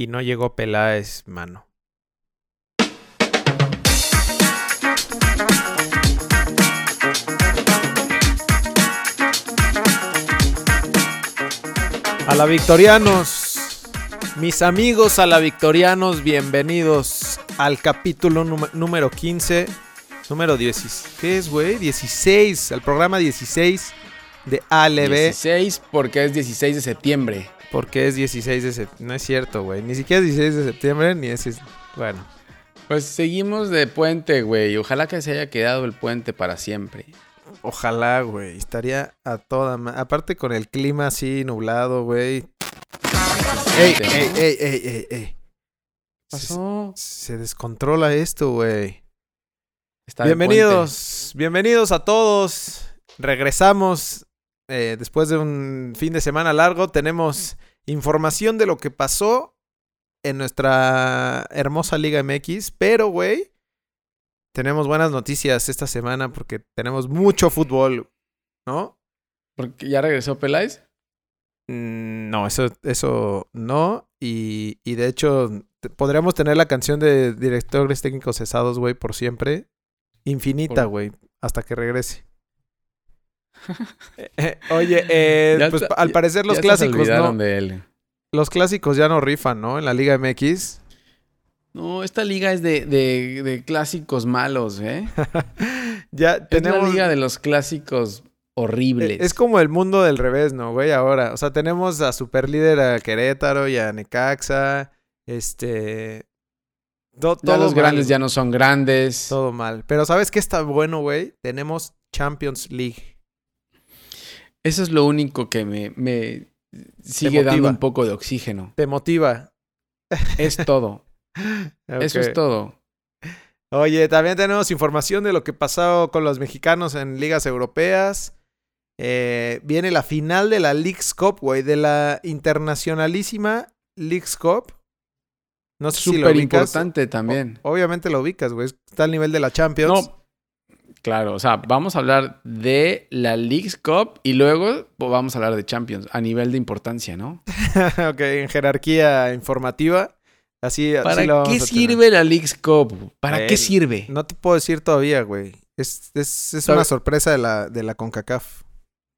y no llegó Peláez, mano. A la Victorianos, mis amigos a la Victorianos, bienvenidos al capítulo número- número 15, número 10. ¿Qué es, güey? 16, al programa 16 de ALB. 16 porque es 16 de septiembre. Porque es 16 de septiembre. No es cierto, güey. Ni siquiera es 16 de septiembre, ni es... Bueno. Pues seguimos de puente, güey. Ojalá que se haya quedado el puente para siempre. Ojalá, güey. Estaría a toda... ma- Aparte con el clima así nublado, güey. ¡Ey, Este, ey, ey, ey, ey, ey! ¿Qué Se, pasó? se descontrola esto, güey. Bienvenidos, bienvenidos a todos. Regresamos eh, después de un fin de semana largo. Tenemos información de lo que pasó en nuestra hermosa Liga MX. Pero, güey, tenemos buenas noticias esta semana porque tenemos mucho fútbol, ¿no? ¿Porque ya regresó Peláez? Mm, No, eso, eso no. Y, y de hecho, podríamos tener la canción de directores técnicos cesados, güey, por siempre. Infinita, güey, hasta que regrese. Oye, eh, pues está- al parecer los Ya hasta se clásicos, ¿no? de él. Los clásicos ya no rifan, ¿no? En la Liga MX. No, esta liga es de, de- de clásicos malos, ¿eh? ya Es tenemos. la liga de los clásicos horribles. Es como el mundo del revés, ¿no, güey? Ahora, o sea, tenemos a superlíder a Querétaro y a Necaxa. Este. Ya todo los mal, grandes ya no son grandes. Todo mal. Pero ¿sabes qué está bueno, güey? Tenemos Champions League. Eso es lo único que me, me sigue dando un poco de oxígeno. ¿Te motiva? Es todo. Eso es todo. Oye, también tenemos información de lo que pasó con los mexicanos en ligas europeas. Eh, viene la final de la Leagues Cup, güey, de la internacionalísima Leagues Cup. No sé si lo Súper ubicas. importante también. O- obviamente lo ubicas, güey. Está al nivel de la Champions. No, claro, o sea, vamos a hablar de la Leagues Cup y luego vamos a hablar de Champions a nivel de importancia, ¿no? ok, en jerarquía informativa. Así, así ¿Para lo vamos qué sirve la Leagues Cup? ¿Para Eh, qué sirve? No te puedo decir todavía, güey. Es, es, es una sorpresa de la, de la CONCACAF.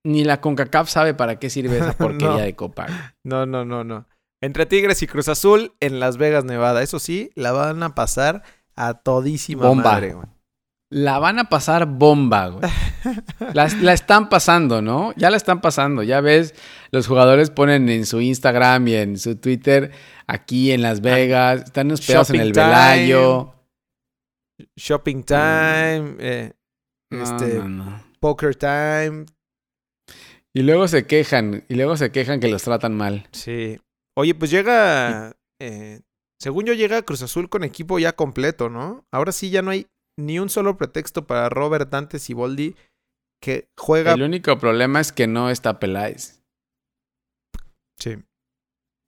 Ni la CONCACAF sabe para qué sirve esa porquería No. de copa. güey. No, no, no, no. Entre Tigres y Cruz Azul en Las Vegas, Nevada. Eso sí, la van a pasar a todísima Bomba. madre, güey. La van a pasar bomba, güey. La, la están pasando, ¿no? Ya la están pasando. Ya ves, los jugadores ponen en su Instagram y en su Twitter, aquí en Las Vegas, están hospedados en el time. Velayo. Shopping time, eh, No, este, no, no. poker time. Y luego se quejan, y luego se quejan que los tratan mal. Sí. Oye, pues llega. eh, según yo, llega Cruz Azul con equipo ya completo, ¿no? Ahora sí ya no hay ni un solo pretexto para Robert Dante Siboldi que juega. El único problema es que no está Peláez. Sí.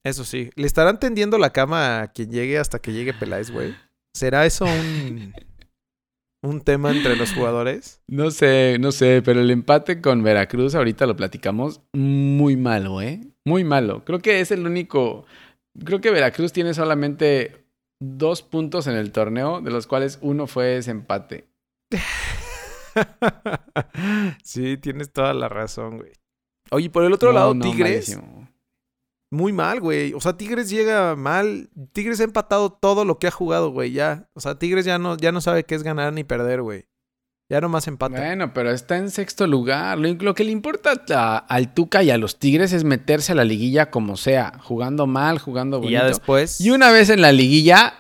Eso sí. ¿Le estarán tendiendo la cama a quien llegue hasta que llegue Peláez, güey? ¿Será eso un. un tema entre los jugadores? No sé, no sé, pero el empate con Veracruz, ahorita lo platicamos, muy malo, ¿eh? Muy malo. Creo que es el único. Creo que Veracruz tiene solamente dos puntos en el torneo, de los cuales uno fue ese empate. sí, tienes toda la razón, güey. Oye, por el otro No, lado, no, Tigres. malísimo. Muy mal, güey. O sea, Tigres llega mal. Tigres ha empatado todo lo que ha jugado, güey. Ya. O sea, Tigres ya no, ya no sabe qué es ganar ni perder, güey. Ya nomás empata. Bueno, pero está en sexto lugar. Lo, lo que le importa a- al Tuca y a los Tigres es meterse a la liguilla como sea, jugando mal, jugando y bonito. ya después. Y una vez en la liguilla,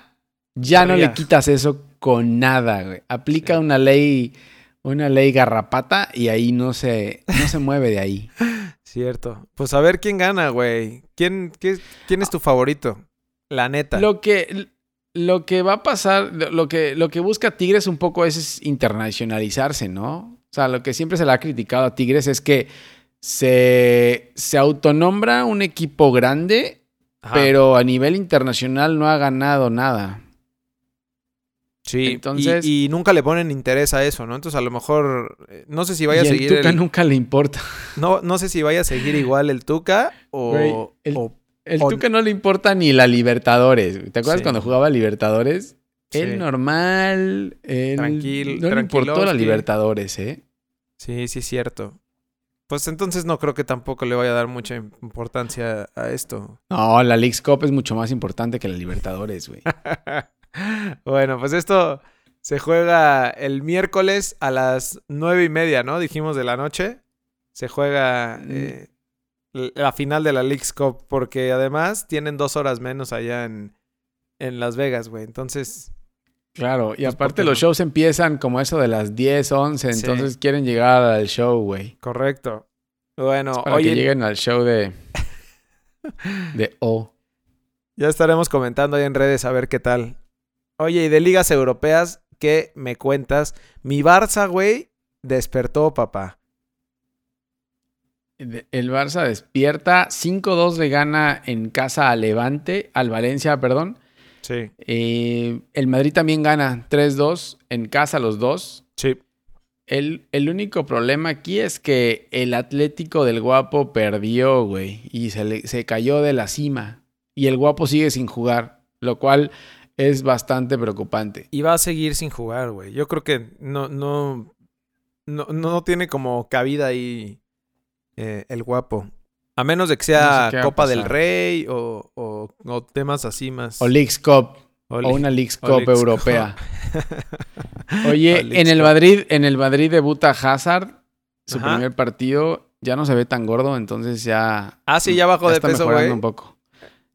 ya no le quitas eso con nada, güey. Aplica Sí. una ley, una ley garrapata y ahí no se, no se mueve de ahí. Cierto. Pues a ver quién gana, güey. ¿Quién, qué- ¿Quién es tu favorito? La neta. Lo que, lo que va a pasar, lo que, lo que busca Tigres un poco es, es internacionalizarse, ¿no? O sea, lo que siempre se le ha criticado a Tigres es que se, se autonombra un equipo grande, Ajá. pero a nivel internacional no ha ganado nada. Sí, entonces- y, y nunca le ponen interés a eso, ¿no? Entonces a lo mejor, eh, no sé si vaya y a el seguir Tuca el- nunca le importa. no, no sé si vaya a seguir igual el Tuca o, Güey, el- o El O- Tuca no le importa ni la Libertadores. ¿Te acuerdas Sí. cuando jugaba Libertadores? Sí. Él normal. él- Tranquil- No le importó la. Libertadores, ¿eh? Sí, sí es cierto. Pues entonces no creo que tampoco le vaya a dar mucha importancia a esto. No, la Leagues Cup es mucho más importante que la Libertadores, güey. bueno, pues esto se juega el miércoles a las nueve y media, ¿no? Dijimos de la noche. Se juega Mm. eh, la final de la League's Cup, porque además tienen dos horas menos allá en, en Las Vegas, güey. Entonces, Claro, y Pues, ¿por aparte los no? shows empiezan como eso de las 10, 11, Sí. entonces quieren llegar al show, güey. correcto. Bueno, Para oye, que lleguen al show de... de O. ya estaremos comentando ahí en redes a ver qué tal. Oye, y de ligas europeas, ¿qué me cuentas? Mi Barça, güey, despertó, papá. El Barça despierta, 5-2 le gana en casa al Levante, al Valencia, perdón. Sí, Eh, el Madrid también gana 3-2 en casa los dos. sí. El, el único problema aquí es que el Atlético del Guapo perdió, güey, y se, le- se cayó de la cima. Y el Guapo sigue sin jugar, lo cual es bastante preocupante. Y va a seguir sin jugar, güey. Yo creo que no, no, no, no tiene como cabida ahí eh, el guapo. A menos de que sea No sé Copa del. Rey o, o- o temas así más. O Leagues Cup, o una Leagues Cup Leagues europea. Oye, en el Cup. Madrid, en el Madrid debuta Hazard, su Ajá. primer partido, ya no se ve tan gordo, entonces ya Ah, sí, ya bajó de está peso, mejorando güey. un poco.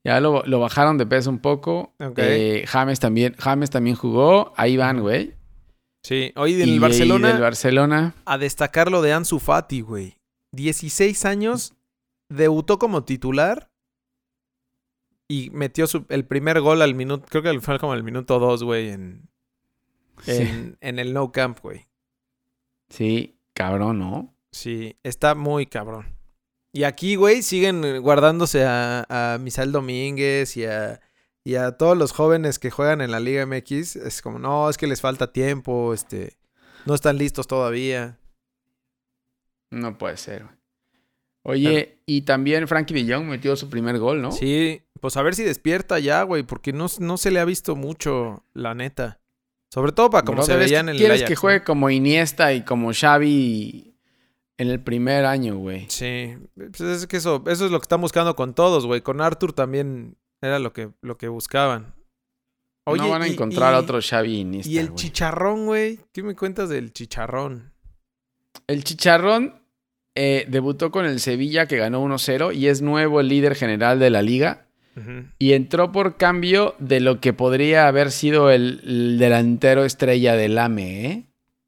Ya lo, lo bajaron de peso un poco. Eh, James también, James también jugó. Ahí van, güey. Sí. Oye, Y del de- Barcelona, y del Barcelona. a destacar lo de Ansu Fati, güey. 16 años, debutó como titular y metió su- el primer gol al minuto, creo que fue como el minuto 2, güey, en, Sí. en, en el No Camp, güey. sí, cabrón, ¿no? Sí, está muy cabrón. Y aquí, güey, siguen guardándose a, a Misael Domínguez y a, y a todos los jóvenes que juegan en la Liga MX. Es como, no, es que les falta tiempo, este, no están listos todavía. No puede ser, güey. Oye, y también Frankie de Jong metió su primer gol, ¿no? Sí, pues a ver si despierta ya, güey, porque no, no se le ha visto mucho, la neta. Sobre todo para como se veía en el Quieres Ajax, que ¿no? juegue como Iniesta y como Xavi en el primer año, güey. Sí, pues es que eso, eso es lo que están buscando con todos, güey. Con Arthur también era lo que, lo que buscaban. no van a y- encontrar y- a otro Xavi Iniesta, Y el chicharrón, güey. ¿Qué me cuentas del chicharrón? El Chicharrón eh, debutó con el Sevilla que ganó 1-0 y es nuevo el líder general de la liga. Y entró por cambio de lo que podría haber sido el, el delantero estrella del AME, ¿eh?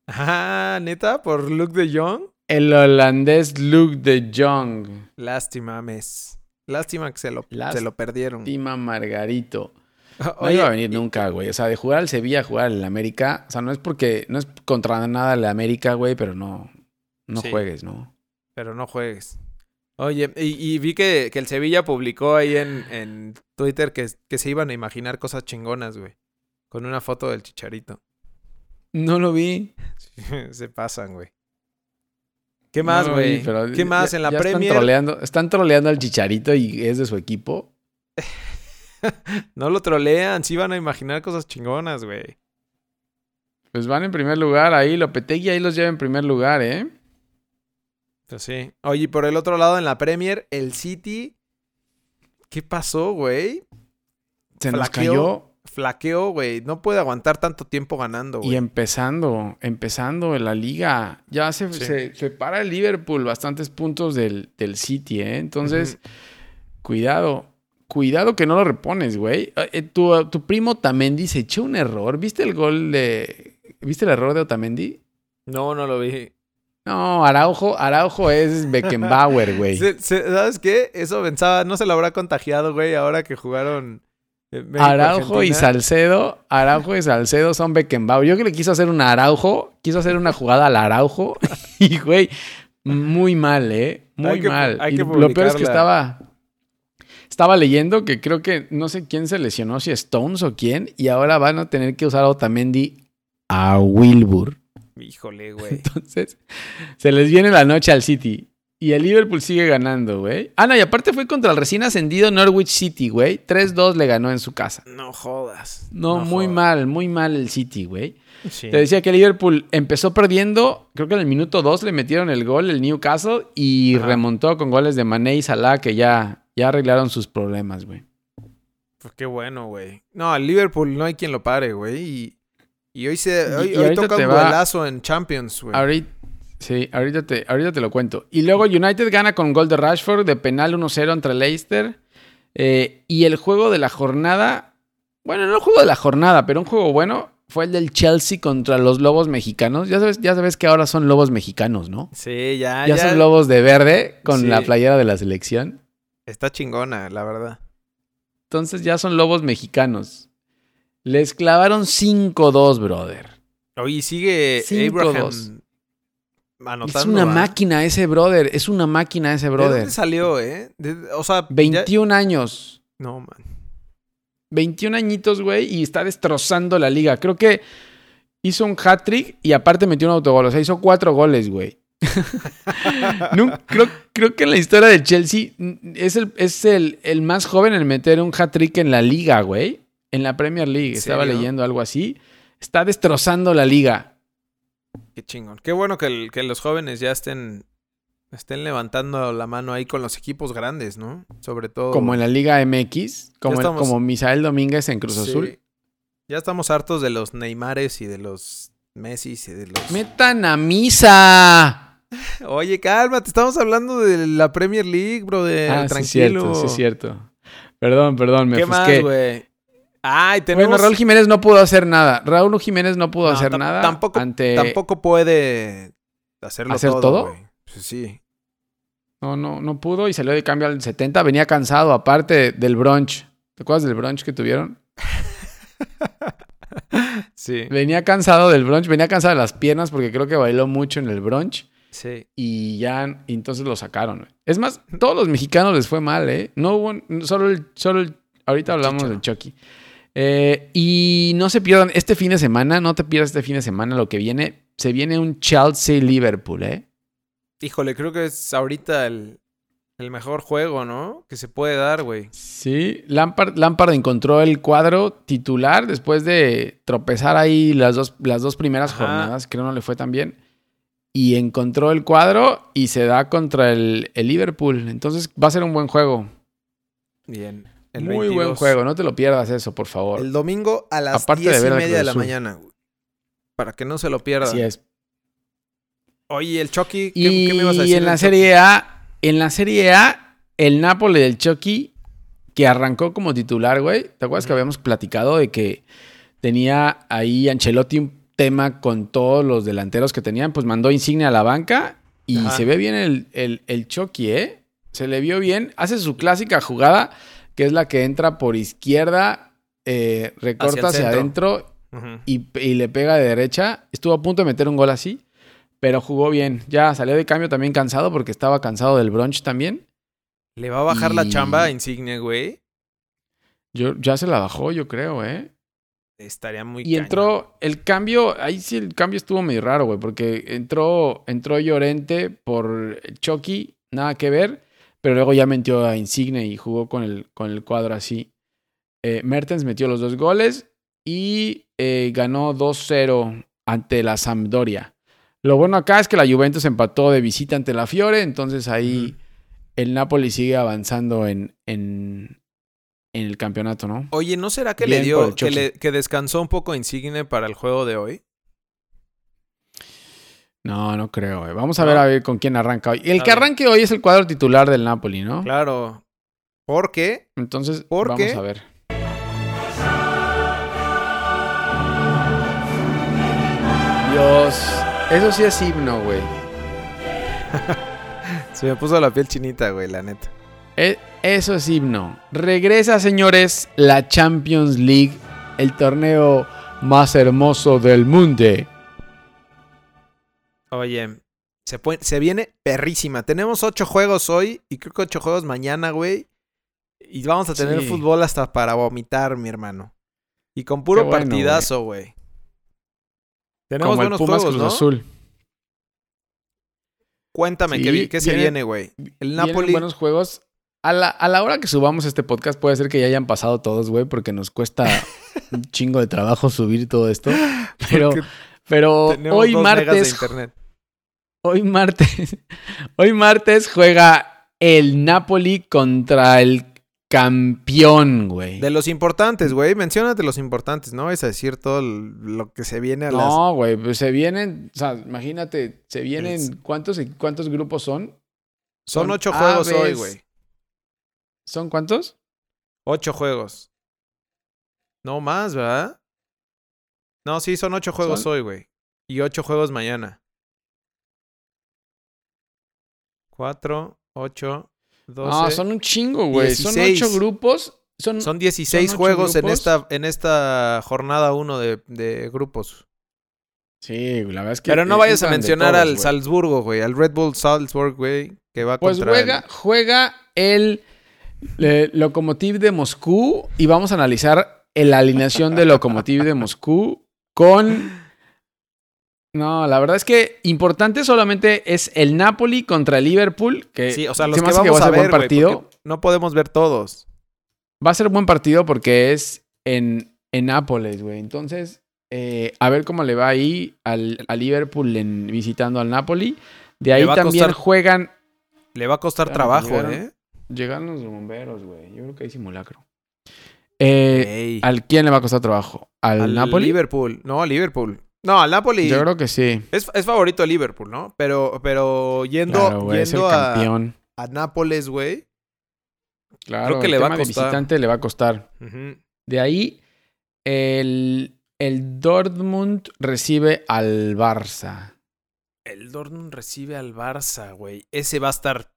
Ah, neta, por Luke de Jong. El holandés Luke de Jong. Lástima, mes. Lástima que se lo, Lástima. se lo perdieron. Tima Margarito. No Oye, iba a venir nunca, güey. O sea, de jugar al Sevilla a jugar al América. O sea, no es porque. No es contra nada el América, güey, pero no. No Sí. juegues, ¿no? Pero no juegues. Oye, y, y vi que, que el Sevilla publicó ahí en, en Twitter que, que se iban a imaginar cosas chingonas, güey. Con una foto del chicharito. No lo vi. se pasan, güey. ¿Qué más, güey? pero ¿Qué más ya- en la Premier? Están troleando, están troleando al Chicharito y es de su equipo. No lo trolean, sí van a imaginar cosas chingonas, güey. Pues van en primer lugar ahí. Lopetegui ahí los lleva en primer lugar, ¿eh? Pues sí. Oye, y por el otro lado, en la Premier, el City. ¿Qué pasó, güey? Se nos Flaqueó. cayó. Flaqueó, güey. No puede aguantar tanto tiempo ganando, Y güey. empezando, empezando en la liga. Ya se, Sí. se separa el Liverpool bastantes puntos del, del City, ¿eh? Entonces, cuidado. Cuidado que no lo repones, güey. Eh, eh, tu, tu primo Otamendi se echó un error. ¿Viste el gol de... ¿Viste el error de Otamendi? No, no lo vi. No, Araujo, Araujo es Beckenbauer, güey. ¿Sabes qué? Eso pensaba, no se lo habrá contagiado, güey, ahora que jugaron. eh, México, Araujo y. Salcedo, Araujo y Salcedo son Beckenbauer. Yo que le quiso hacer un Araujo, quiso hacer una jugada al Araujo y, güey, muy mal, ¿eh? Muy Hay que mal. hay que lo peor es que estaba, estaba leyendo que creo que no sé quién se lesionó, si Stones o quién, y ahora van a tener que usar a Otamendi a Wilbur. Híjole, güey. Entonces, se les viene la noche al City. Y el Liverpool sigue ganando, güey. Ah, no, y aparte fue contra el recién ascendido Norwich City, güey. 3-2 le ganó en su casa. No jodas. No, muy jodas. mal, muy mal el City, güey. Sí. Te decía que el Liverpool empezó perdiendo, creo que en el minuto 2 le metieron el gol el Newcastle y Ajá. remontó con goles de Mané y Salah que ya, ya arreglaron sus problemas, güey. Pues qué bueno, güey. No, al Liverpool no hay quien lo pare, güey. Y, y hoy se hoy, y hoy ahorita toca un duelazo en Champions, güey. Ahorita, sí, ahorita te, ahorita te lo cuento. Y luego United gana con gol de Rashford de penal 1-0 entre Leicester. Eh, y el juego de la jornada, bueno, no el juego de la jornada, pero un juego bueno fue el del Chelsea contra los Lobos Mexicanos. Ya sabes, ya sabes que ahora son Lobos Mexicanos, ¿no? Sí, ya, ya, ya. son Lobos de verde con Sí. la playera de la selección. Está chingona, la verdad. Entonces ya son Lobos Mexicanos. Les clavaron 5-2, brother. Oye, sigue Abraham anotando. es una máquina ese brother. Es una máquina ese ¿De brother. dónde salió, eh? De- o sea, ya- 21 años. No, man. 21 añitos, güey, y está destrozando la liga. Creo que hizo un hat-trick y aparte metió un autogol. O sea, hizo cuatro goles, güey. No, creo, creo que en la historia de Chelsea es, el, es el, el más joven en meter un hat-trick en la liga, güey. En la Premier League. ¿En Estaba serio? leyendo algo así. Está destrozando la liga. Qué chingón. Qué bueno que, el- que los jóvenes ya estén, estén levantando la mano ahí con los equipos grandes, ¿no? Sobre todo. Como en la Liga MX. Como, el- estamos- como Misael Domínguez en Cruz Sí. Azul. Ya estamos hartos de los Neymares y de los Messis y de los. ¡Metan a misa! Oye, cálmate, estamos hablando de la Premier League, bro. De... ah, sí, es tranquilo. cierto, sí, es cierto. Perdón, perdón, me ¿Qué más, ofusqué. güey? Ay, tenemos. Bueno, Raúl Jiménez no pudo hacer nada. Raúl Jiménez no pudo No, hacer nada. Tampoco, ante... tampoco puede hacerlo ¿Hacer todo. Pues sí. No, no, no pudo y salió de cambio al 70. Venía cansado, aparte del brunch. ¿Te acuerdas del brunch que tuvieron? Sí. Venía cansado del brunch, venía cansado de las piernas porque creo que bailó mucho en el brunch Sí. y ya y entonces lo sacaron. Es más, todos los mexicanos les fue mal, ¿eh? No hubo, solo el, solo el- ahorita hablamos del Chucky. Eh, y no se pierdan, este fin de semana, no te pierdas este fin de semana lo que viene. Se viene un Chelsea-Liverpool, ¿eh? Híjole, creo que es ahorita el, el mejor juego, ¿no? Que se puede dar, güey. Sí, Lampard, Lampard encontró el cuadro titular después de tropezar ahí las dos, las dos primeras Ajá. jornadas, creo no le fue tan bien. Y encontró el cuadro y se da contra el, el Liverpool. Entonces va a ser un buen juego. Bien. El Muy 22. buen juego, no te lo pierdas eso, por favor. El domingo a las Aparte diez y media de la mañana, güey. Para que no se lo pierda. Así es. Oye, el Chucky, ¿qué, Y qué me ibas a decir? en la Serie A, en la Serie A, el Napoli del Chucky, que arrancó como titular, güey. ¿Te acuerdas que habíamos platicado de que tenía ahí Ancelotti un tema con todos los delanteros que tenían? Pues mandó Insigne a la banca y Ajá. se ve bien el, el, el Chucky, ¿eh? Se le vio bien. Hace su clásica jugada, que es la que entra por izquierda, eh, recorta Hacia adentro y, y le pega de derecha. Estuvo a punto de meter un gol así, pero jugó bien. Ya salió de cambio también cansado porque estaba cansado del brunch también. Le va a bajar la chamba a Insigne, güey. Yo, ya se la bajó, yo creo, ¿eh? Estaría muy Y entró el cambio, ahí sí el cambio estuvo medio raro, güey, porque entró, entró Llorente por Chucky, nada que ver, pero luego ya metió a Insigne y jugó con el, con el cuadro así. Eh, Mertens metió los dos goles y eh, ganó 2-0 ante la Sampdoria. Lo bueno acá es que la Juventus empató de visita ante la Fiore, entonces ahí el Napoli sigue avanzando en, en, en el campeonato, ¿no? Oye, ¿no será que Bien le dio, le- que descansó un poco Insigne para el juego de hoy? No, no creo. güey. Vamos a ver a ver con quién arranca hoy. El que arranque hoy es el cuadro titular del Napoli, ¿no? Claro. ¿Por qué? Entonces, ¿Por vamos qué? a ver. Dios, eso sí es himno, güey. Se me puso la piel chinita, güey, la neta. E- Eso es himno. Regresa, señores, la Champions League, el torneo más hermoso del mundo. Oye, se, se viene perrísima. Tenemos ocho juegos hoy y creo que ocho juegos mañana, güey. Y vamos a tener Sí. fútbol hasta para vomitar, mi hermano. Y con puro bueno, partidazo, güey. Tenemos Como el buenos Pumas juegos, Cruz ¿no? Azul. Cuéntame, Sí, ¿qué, qué se viene- viene, güey? El Napoli. buenos juegos. A la, a la hora que subamos este podcast puede ser que ya hayan pasado todos, güey, porque nos cuesta un chingo de trabajo subir todo esto. Pero, porque pero hoy de martes, internet. Hoy martes, hoy martes juega el Napoli contra el campeón, güey. De los importantes, güey. Menciónate los importantes, ¿no? Es a decir todo lo que se viene a las. No, güey, pues se vienen, o sea, imagínate, se vienen, Es- ¿cuántos, cuántos grupos son? Son son ocho juegos aves. hoy, güey. ¿Son cuántos? Ocho juegos. No más, ¿verdad? No, sí, son ocho juegos ¿Son? hoy, güey. Y ocho juegos mañana. Cuatro, ocho, doce. No, son un chingo, güey. Son 16. ocho grupos. Son, Son 16 ocho juegos en esta, en esta jornada uno de, de grupos. Sí, la verdad es que. Pero no vayas a mencionar todos, al güey. Salzburgo, güey. Al Red Bull Salzburg, güey. Que va Pues contra. juega, juega el eh, Lokomotiv de Moscú y vamos a analizar la alineación de Lokomotiv de Moscú con. No, la verdad es que importante solamente es el Napoli contra el Liverpool. Que Sí, o sea, se los que vamos va a ser ver, buen partido. No podemos ver todos. Va a ser buen partido porque es en, en Nápoles, güey. Entonces, eh, a ver cómo le va ahí al, al Liverpool en, visitando al Napoli. De ahí también costar- juegan. Le va a costar Claro, trabajo, llegaron- ¿eh? Llegan los bomberos, güey. Yo creo que hay simulacro. Eh. ¿Al quién le va a costar trabajo? ¿Al, Al Napoli? Liverpool. No, al Liverpool. No, al Napoli. Yo creo que sí. Es, es favorito el Liverpool, ¿no? Pero, pero yendo, Claro, güey. Es el yendo a, campeón. a Nápoles, güey. Claro, que el le va a tema de costar. visitante le va a costar. De ahí, el, el Dortmund recibe al Barça. El Dortmund recibe al Barça, güey. Ese va a estar.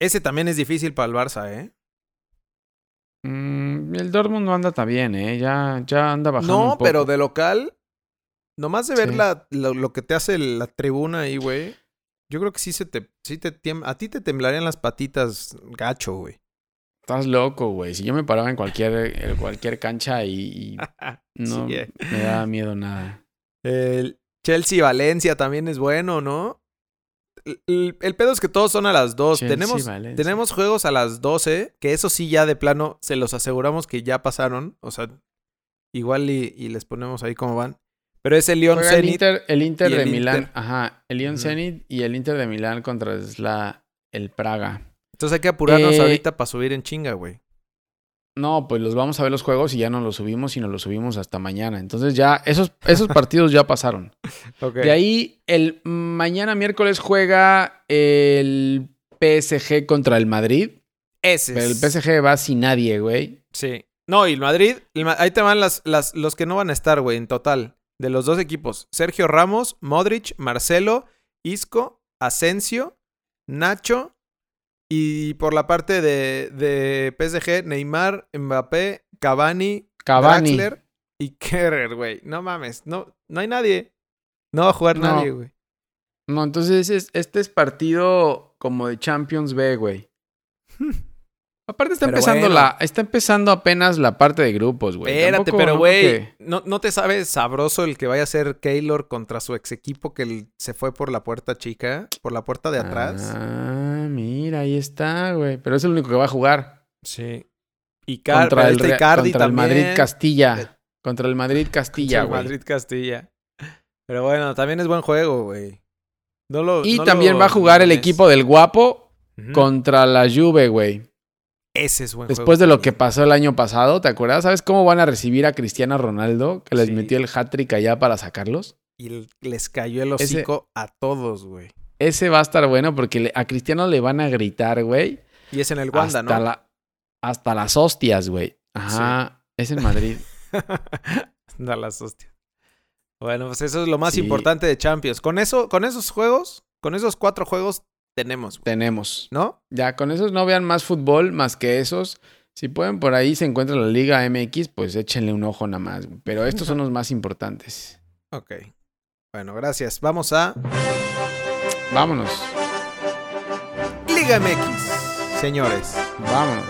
Ese también es difícil para el Barça, ¿eh? Mm, el Dortmund no anda tan bien, ¿eh? Ya, ya anda bajando un No, poco. pero de local. Nomás de ver Sí. la, lo, lo que te hace la tribuna ahí, güey. Yo creo que sí se te. Sí te a ti te temblarían las patitas gacho, güey. Estás loco, güey. Si yo me paraba en cualquier, en cualquier cancha y, y no Sí, eh. me da miedo nada. El Chelsea-Valencia también es bueno, ¿no? El, el- pedo es que todos son a las 2. Chelsea, Tenemos, Valencia. tenemos juegos a las 12, que eso sí ya de plano se los aseguramos que ya pasaron. O sea, igual y, y les ponemos ahí cómo van. Pero es el Lyon Juega el Zenit. Inter, el Inter de el Milán. Inter. Ajá. El Lyon. Zenit y el Inter de Milán contra la, el Praga. Entonces hay que apurarnos Eh, ahorita para subir en chinga, güey. No, pues los vamos a ver los juegos y ya no los subimos y nos los subimos hasta mañana. Entonces ya, esos, esos partidos ya pasaron. De ahí, el mañana miércoles juega el PSG contra el Madrid. Ese Pero el PSG va sin nadie, güey. Sí. No, y el Madrid, el ahí te van las, las, los que no van a estar, güey, en total. De los dos equipos. Sergio Ramos, Modric, Marcelo, Isco, Asensio, Nacho. Y por la parte de, de PSG, Neymar, Mbappé, Cavani, Cavani. Draxler y Kerrer, güey. No mames, no, no hay nadie. No va a jugar No. nadie, güey. No, entonces es- este es partido como de Champions B, güey. Aparte está Pero empezando bueno. la, está empezando apenas la parte de grupos, güey. Espérate, Tampoco- pero güey, que- ¿no, ¿no te sabes sabroso el que vaya a ser Keylor contra su ex equipo que se fue por la puerta chica, por la puerta de atrás? Ah, mira, ahí está, güey. Pero es el único que va a jugar. Sí. Y Car contra pero el, Icardi contra el. Madrid Castilla. Contra el Madrid Castilla, Contra güey. Madrid Castilla. Pero bueno, también es buen juego, güey. No lo, Y no también lo va a jugar el equipo del guapo contra la Juve, güey. Ese es buen Después juego de lo que pasó el año pasado, ¿te acuerdas? ¿Sabes cómo van a recibir a Cristiano Ronaldo? Que les Sí. metió el hat-trick allá para sacarlos. Y les cayó el Ese- hocico a todos, güey. Ese va a estar bueno porque a Cristiano le van a gritar, güey. Y es en el Wanda, hasta, ¿no? la- hasta las hostias, güey. Ajá. Es en Madrid. Da las hostias. Bueno, pues eso es lo más Sí. importante de Champions. Con eso, con esos juegos, con esos cuatro juegos tenemos, güey, Tenemos. ¿no? Ya, con esos no vean más fútbol más que esos. Si pueden por ahí se encuentra la Liga MX, pues échenle un ojo nada más. güey. Pero estos son los más importantes. Ok. Bueno, gracias. Vamos a Vámonos. Liga MX, señores. Vámonos.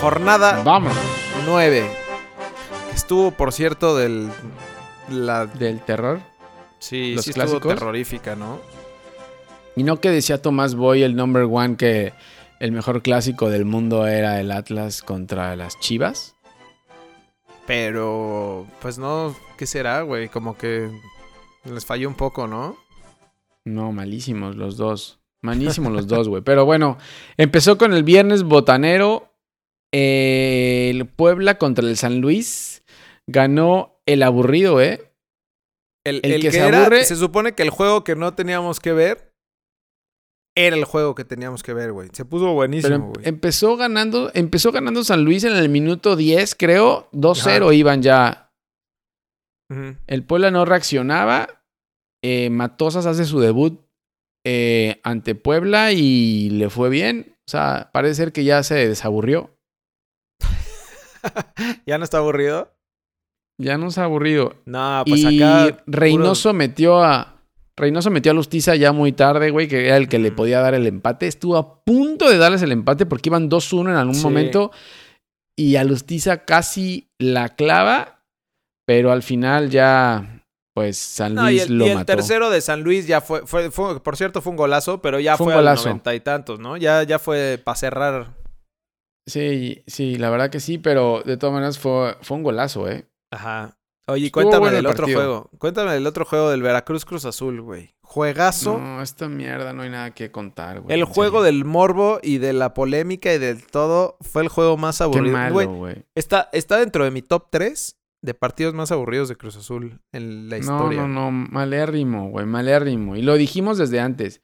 Jornada Vámonos. 9. Estuvo, por cierto, del. La, Del terror. sí, ¿Los sí estuvo terrorífica, ¿no? Y no que decía Tomás Boy, el number one, que el mejor clásico del mundo era el Atlas contra las Chivas. Pero, pues no, ¿qué será, güey? Como que les falló un poco, ¿no? No, malísimos los dos. Malísimos los dos, güey. Pero bueno, empezó con el viernes botanero. el Puebla contra el San Luis. Ganó el aburrido, ¿eh? El, que, se aburre. Se supone que el juego que no teníamos que ver era el juego que teníamos que ver, güey. Se puso buenísimo, güey. Empezó ganando, empezó ganando San Luis en el minuto 10, creo. 2-0 iban ya. El Puebla no reaccionaba. Eh, Matosas hace su debut eh, ante Puebla y le fue bien. O sea, parece ser que ya se desaburrió. ¿Ya no está aburrido? Ya no está aburrido. No, pues y acá. Reynoso metió a. Reynoso metió a Lustiza ya muy tarde, güey, que era el que le podía dar el empate. Estuvo a punto de darles el empate porque iban 2-1 en algún momento. Y a Lustiza casi la clava, pero al final ya pues San Luis lo y el tercero de San Luis ya fue, fue, por cierto, fue un golazo, pero ya fue, a los noventa y tantos, ¿no? Ya, ya fue para cerrar. Sí, sí, la verdad que sí, pero de todas maneras fue, fue un golazo, ¿eh? Ajá. Oye, cuéntame del otro juego. Cuéntame del otro juego del Veracruz Cruz Azul, güey. Juegazo. No, esta mierda no hay nada que contar, güey. El juego del morbo y de la polémica y del todo fue el juego más aburrido. Qué güey. Está, está dentro de mi top 3 de partidos más aburridos de Cruz Azul en la historia. No, no, no, malérrimo, güey, malérrimo. Y lo dijimos desde antes.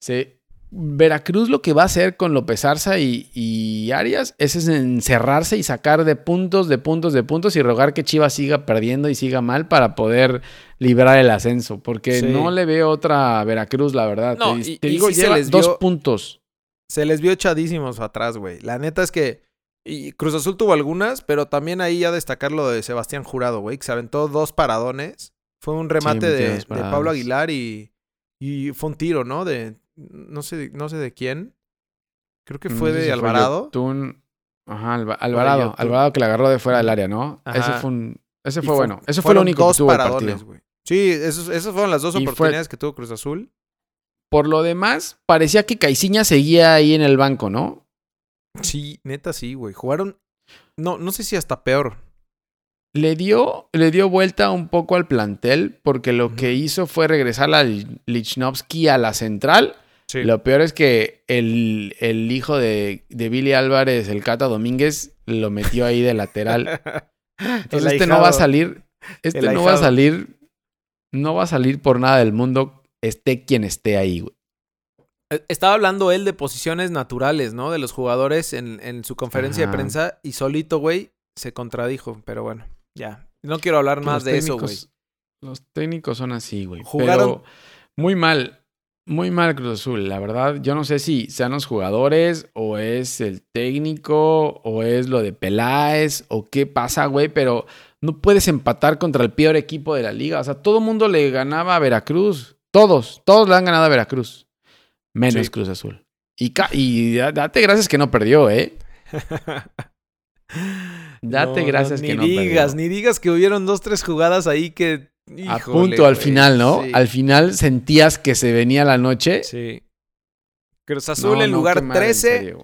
Se, Veracruz lo que va a hacer con López Arza y, Arias es, encerrarse y sacar de puntos, de puntos, de puntos y rogar que Chivas siga perdiendo y siga mal para poder librar el ascenso. Porque no le veo otra Veracruz, la verdad. No, te, digo, lleva dos puntos. Se les vio echadísimos atrás, güey. La neta es que y Cruz Azul tuvo algunas, pero también ahí ya destacar lo de Sebastián Jurado, güey, que se aventó dos paradones. Fue un remate de, Pablo Aguilar y, y fue un tiro, ¿no? De no sé, no sé de quién. Creo que fue de Alvarado. Ajá, Alvarado. Alvarado que la agarró de fuera del área, ¿no? Ese fue un. Ese fue, bueno. Ese fue lo único que tuvo paradones, güey. Sí, esos, esas fueron las dos oportunidades que tuvo Cruz Azul. Por lo demás, parecía que Caiciña seguía ahí en el banco, ¿no? Sí, neta sí, güey. Jugaron. No, no sé si hasta peor. Le dio, le dio vuelta un poco al plantel porque lo que hizo fue regresar a Lichnowsky a la central. Lo peor es que el, el hijo de, de, Billy Álvarez, el Cata Domínguez, lo metió ahí de lateral. Entonces este no va a salir. Este no va a salir. No va a salir por nada del mundo, esté quien esté ahí, güey. Eh, estaba hablando él de posiciones naturales, ¿no? De los jugadores en, en su conferencia de prensa y solito, güey, se contradijo. Pero bueno, ya. No quiero hablar más de eso, güey. Los técnicos son así, güey. Jugaron... Pero muy mal. Muy mal Cruz Azul, la verdad. Yo no sé si sean los jugadores o es el técnico o es lo de Peláez o qué pasa, güey, pero no puedes empatar contra el peor equipo de la liga. O sea, todo el mundo le ganaba a Veracruz. Todos, todos le han ganado a Veracruz. Menos Cruz Azul. Y, y date gracias que no perdió, ¿eh? Date gracias que no perdió. Ni digas, ni digas que hubieron dos, tres jugadas ahí que... a punto al final, ¿no? Al final sentías que se venía la noche. Sí. Cruz Azul en lugar 13,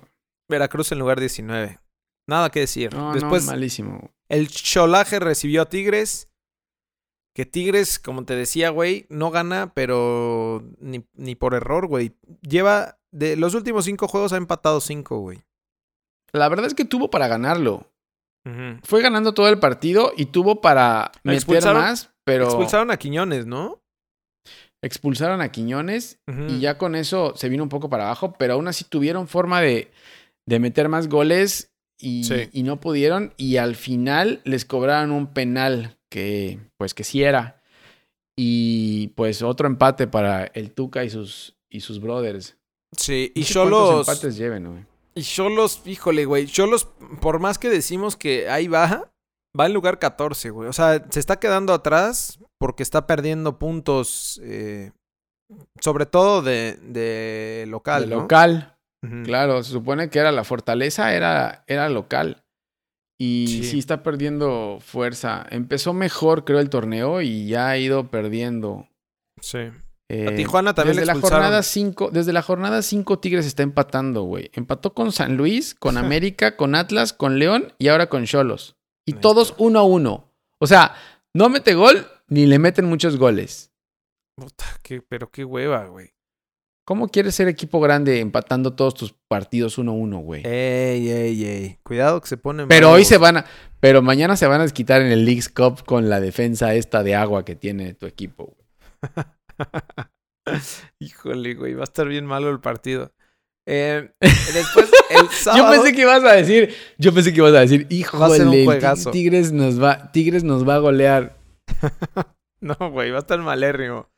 Veracruz en lugar 19. Nada que decir. No, Después, malísimo. El Cholaje recibió a Tigres. Que Tigres, como te decía, güey, no gana, pero ni, ni por error, güey. Lleva, de los últimos cinco juegos ha empatado cinco, güey. La verdad es que tuvo para ganarlo. Fue ganando todo el partido y tuvo para meter más, pero... Expulsaron a Quiñones, ¿no? Expulsaron a Quiñones y ya con eso se vino un poco para abajo, pero aún así tuvieron forma de, de meter más goles y, y no pudieron y al final les cobraron un penal que pues que sí era. Y pues otro empate para el Tuca y sus, y sus brothers. Sí, y Cholos. empates lleven, güey? Y Cholos, híjole, güey. Cholos, por más que decimos que ahí baja, va en lugar 14, güey. O sea, se está quedando atrás porque está perdiendo puntos, eh, sobre todo de, de local. De local. Claro, se supone que era la fortaleza, era, era local. Y sí. está perdiendo fuerza. Empezó mejor, creo, el torneo y ya ha ido perdiendo. Sí. Eh, A Tijuana también desde le la jornada 5, desde la jornada 5 Tigres está empatando, güey. Empató con San Luis, con América, con Atlas, con León y ahora con Cholos. Y todos uno a uno. O sea, no mete gol ni le meten muchos goles. Puta, qué- pero qué hueva, güey. ¿Cómo quieres ser equipo grande empatando todos tus partidos uno a uno, güey? Ey, ey, ey. Cuidado que se ponen Pero hoy se van a. Pero mañana se van a desquitar en el Leagues Cup con la defensa esta de agua que tiene tu equipo. güey. Híjole, güey, va a estar bien malo el partido. Eh, después, el sábado... Yo pensé que ibas a decir. Yo pensé que ibas a decir, híjole, Va a ser un el juegazo. Tigres nos va, Tigres nos va a golear. No, güey, va a estar malérrimo.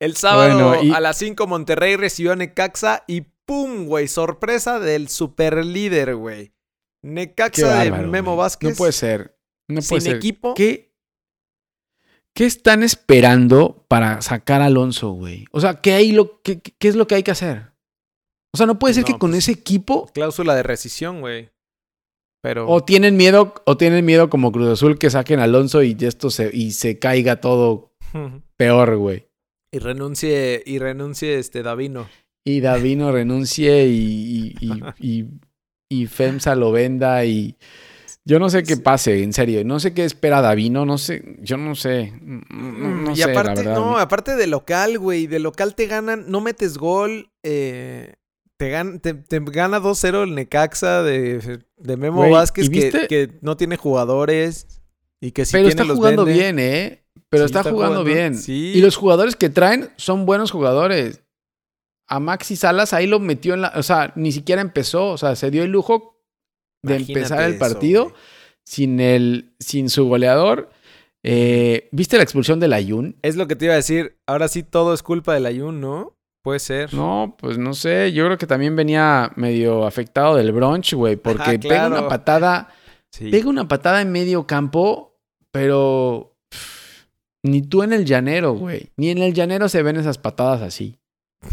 El sábado Bueno, y- a las 5 Monterrey recibió a Necaxa y ¡pum, güey! Sorpresa del superlíder, güey. Qué Necaxa de bárbaro, Memo güey. Vázquez. No puede ser. No puede sin ser. equipo. ¿Qué, ¿Qué están esperando para sacar a Alonso, güey? O sea, ¿qué, hay lo, qué, qué es lo que hay que hacer? O sea, no puede ser No, que con pues- ese equipo Cláusula de rescisión, güey. Pero. o tienen miedo o tienen miedo como Cruz Azul que saquen a Alonso y esto se y se caiga todo peor, güey. y renuncie, y renuncie este Davino. Y Davino renuncie y, y, y, y- y FEMSA lo venda y yo no sé qué pase, en serio. No sé qué espera Davino, no sé, yo no sé. No, no- no y sé, la aparte, verdad. no, aparte de local, güey. De local te ganan, no metes gol. eh, te, gan- te, te gana 2-0 el Necaxa de, de Memo Vázquez ¿y que, no tiene jugadores y que si Pero tiene está jugando bien, ¿eh? Pero Sí, está, está jugando, jugando, bien. sí. Y los jugadores que traen son buenos jugadores. A Maxi Salas ahí lo metió en la... O sea, ni siquiera empezó. O sea, se dio el lujo de Imagínate empezar el partido sin, el, sin su goleador. Eh, ¿Viste la expulsión del Ayun? Es lo que te iba a decir. Ahora sí todo es culpa del Ayun, ¿no? Puede ser. No, pues no sé. Yo creo que también venía medio afectado del bronch, güey. Porque pega una patada... Sí. Pega una patada en medio campo, pero... pff, ni tú en el llanero, güey. Ni en el llanero se ven esas patadas así.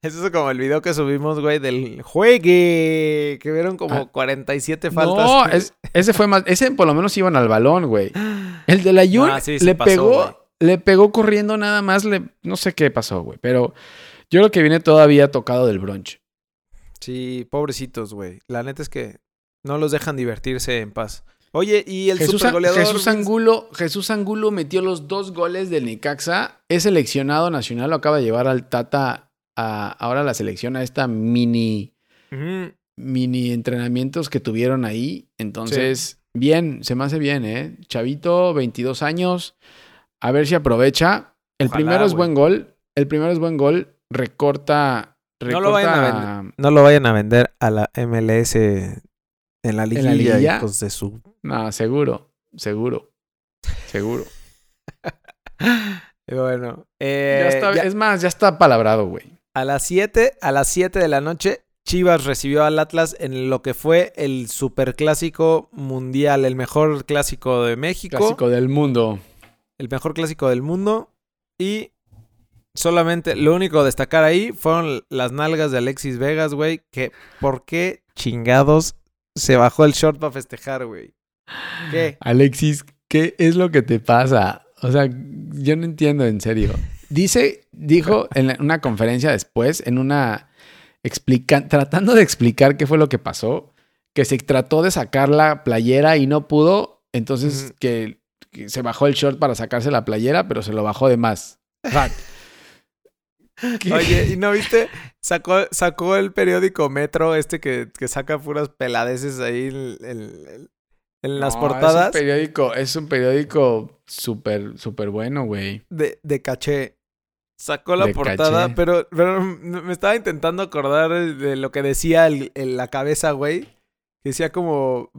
Es eso como el video que subimos, güey, del juegue. Que vieron como Ah. 47 faltas. No, es- ese fue más. Ese por lo menos iban al balón, güey. El de la Jun Ah, sí, le pasó, pegó. Le pegó corriendo nada más. Le, no sé qué pasó, güey. Pero yo creo que viene todavía tocado del bronch. Sí, pobrecitos, güey. La neta es que no los dejan divertirse en paz. Oye, y el Jesús, supergoleador. Jesús Angulo, Jesús Angulo metió los dos goles del Necaxa. Es seleccionado nacional. Lo acaba de llevar al Tata a, ahora la selección a esta mini. Mini entrenamientos que tuvieron ahí. Entonces, bien, se me hace bien, ¿eh? Chavito, 22 años, a ver si aprovecha. El Ojalá, primero es buen gol, el primero es buen gol, recorta... No lo vayan a recorta- No lo vayan a vender a la MLS en la liguilla, liguilla? hijos de su. No, seguro, seguro, seguro. Bueno, eh, ya está, ya- Es más, ya está palabrado, güey. a las 7, a las 7 de la noche, Chivas recibió al Atlas en lo que fue el superclásico mundial, el mejor clásico de México. Clásico del mundo. el mejor clásico del mundo. Y solamente lo único a destacar ahí fueron las nalgas de Alexis Vegas, güey. Que por qué chingados se bajó el short para festejar, güey. ¿Qué? Alexis, ¿qué es lo que te pasa? O sea, yo no entiendo en serio. Dice, dijo en una conferencia después, en una explica, tratando de explicar qué fue lo que pasó, que se trató de sacar la playera y no pudo, entonces que, que se bajó el short para sacarse la playera, pero se lo bajó de más. O sea, ¿qué? Oye, ¿y no viste? Sacó, sacó el periódico Metro, este que, que saca puras peladeces ahí en, en- en las No, portadas Es un periódico, es un periódico súper, súper bueno, güey. de, de caché. Sacó la De portada, caché. pero, pero me estaba intentando acordar de lo que decía el- en la cabeza, güey. Que decía como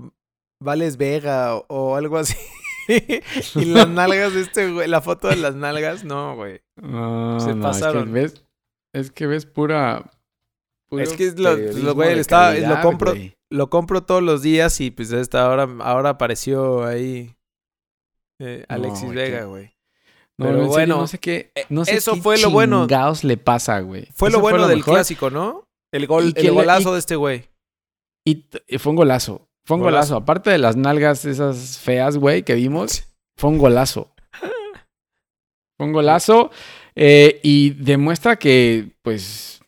Vales Vega o, o algo así. y las nalgas de este güey, la foto de las nalgas, no, güey. No, Se no, pasaron. Es que ves, es que ves pura. Es que es lo- güey, estaba- lo compro- güey. Lo compro todos los días y pues esta hora, ahora apareció ahí eh, Alexis Vega, güey. No, pero serio, bueno, no sé qué. No sé eso qué fue lo bueno. chingados le pasa, güey. Fue Eso lo bueno del mejor. clásico, ¿no? El gol, el le- golazo y- de este güey. Y fue un golazo. Fue un Golazo. golazo. Aparte de las nalgas esas feas, güey, que vimos, fue un golazo. Fue un golazo. Eh, y demuestra que, pues,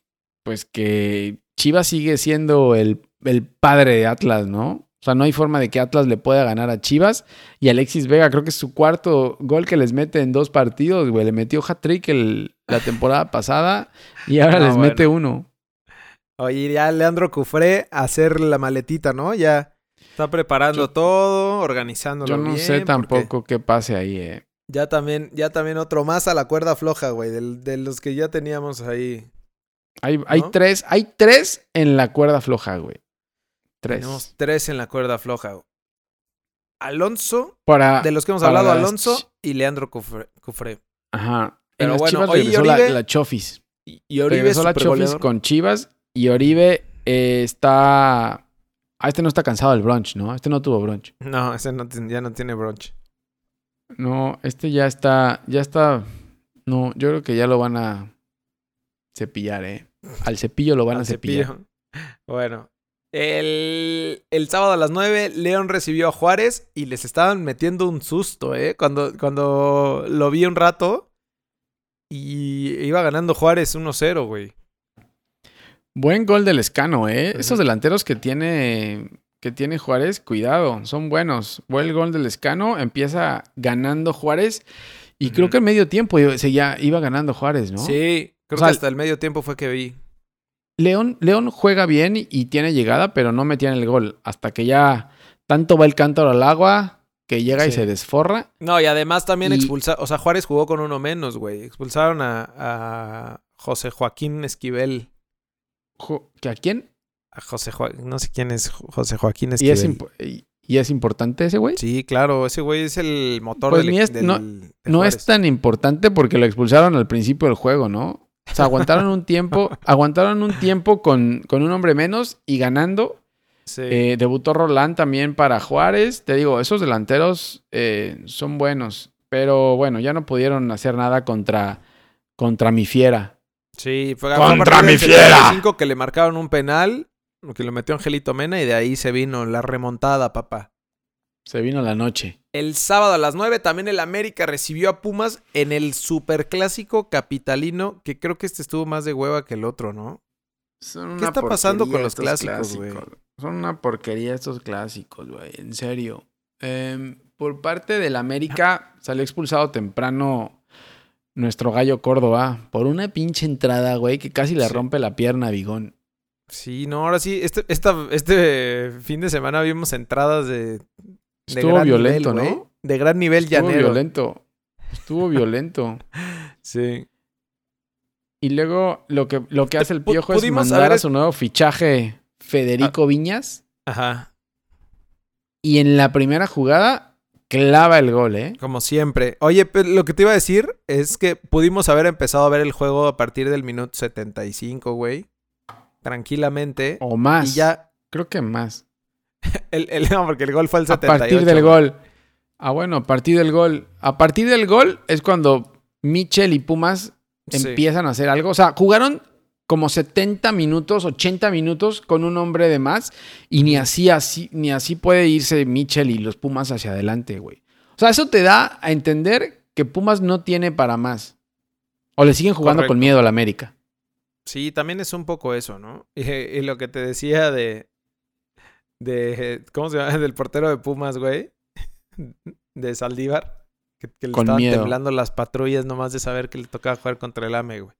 pues que Chivas sigue siendo el, el padre de Atlas, ¿no? O sea, no hay forma de que Atlas le pueda ganar a Chivas. Y Alexis Vega, creo que es su cuarto gol que les mete en dos partidos, güey. Le metió hat-trick el- la temporada pasada y ahora No, les bueno. mete uno. Oye, ya Leandro Cufré a hacer la maletita, ¿no? Ya está preparando Yo- todo, organizándolo Yo no bien, sé tampoco qué pase ahí, eh. Ya también, ya también otro más a la cuerda floja, güey, de, los que ya teníamos ahí. Hay, hay tres, hay tres en la cuerda floja, güey. Tres. Tenemos tres en la cuerda floja. güey. Alonso, Para, de los que hemos hablado, las Alonso y Leandro Cufré. Cufré. Ajá. Pero en las bueno, Chivas regresó Oribe- la, la Chofis. Y, y Oribe regresó la Chofis con Chivas y Oribe eh, está... Ah, este no está cansado del brunch, ¿no? Este no tuvo brunch. No, ese no ya no tiene brunch. No, este ya está, ya está... No, yo creo que ya lo van a cepillar, ¿eh? Al cepillo lo van Al a cepillar. cepillo. Bueno. El, el sábado a las 9, León recibió a Juárez y les estaban metiendo un susto, ¿eh? Cuando, cuando lo vi un rato y iba ganando Juárez 1-0, güey. Buen gol del Escano, ¿eh? Esos delanteros que tiene, que tiene Juárez, cuidado, son buenos. Buen gol del Escano, empieza ganando Juárez y creo que en medio tiempo seguía- iba ganando Juárez, ¿no? Sí, creo O sea, que hasta el medio tiempo fue que vi. León, León juega bien y, tiene llegada, pero no metían el gol. Hasta que ya tanto va el cántaro al agua que llega y se desforra. No, y además también Y- expulsaron, o sea, Juárez jugó con uno menos, güey. Expulsaron a, a José Joaquín Esquivel. Jo- ¿Que a quién? A José Joaquín, no sé quién es Jo- José Joaquín ¿Y Esquivel. es, impo- y, y es importante ese güey? Sí, claro, ese güey es el motor Pues del, ni es- del- no- de No es tan importante porque lo expulsaron al principio del juego, ¿no? O sea, aguantaron un tiempo, aguantaron un tiempo con, con un hombre menos y ganando. Sí. Eh, debutó Roland también para Juárez. Te digo, esos delanteros eh, son buenos. Pero bueno, ya no pudieron hacer nada contra, contra mi fiera. Sí, fue ¡Contra mi fiera! 75 que le marcaron un penal, que lo metió Angelito Mena y de ahí se vino la remontada, papá. Se vino la noche. El sábado a las 9 también el América recibió a Pumas en el superclásico capitalino, que creo que este estuvo más de hueva que el otro, ¿no? Son ¿Qué está pasando con los clásicos, güey? Son una porquería estos clásicos, güey. En serio. Em, por parte del América salió expulsado temprano nuestro gallo Córdoba por una pinche entrada, güey, que casi le Sí. rompe la pierna a Bigón. Sí, no, ahora sí, este, esta, este fin de semana vimos entradas de, de Estuvo gran violento, nivel, ¿no? De gran nivel Estuvo llanero. violento. Estuvo violento. Sí. Y luego lo que, lo que hace el piojo es mandar a su nuevo fichaje Federico Viñas. Ajá. Y en la primera jugada clava el gol, ¿eh? Como siempre. Oye, pero lo que te iba a decir es que pudimos haber empezado a ver el juego a partir del minuto 75, güey. Tranquilamente. O más. Y ya. Creo que más. El, el- no, porque el gol fue el A 78. partir del güey. gol. Ah, bueno, a partir del gol. A partir del gol es cuando Michel y Pumas Sí. empiezan a hacer algo. O sea, jugaron como 70 minutos, 80 minutos con un hombre de más y ni así, así, ni así puede irse Michel y los Pumas hacia adelante, güey. O sea, eso te da a entender que Pumas no tiene para más. O le siguen jugando Correcto. con miedo al América. Sí, también es un poco eso, ¿no? Y, y lo que te decía de. de ¿Cómo se llama? Del portero de Pumas, güey. De Saldívar. Que, que le Con estaban miedo. temblando las patrullas nomás de saber que le tocaba jugar contra el AME, güey.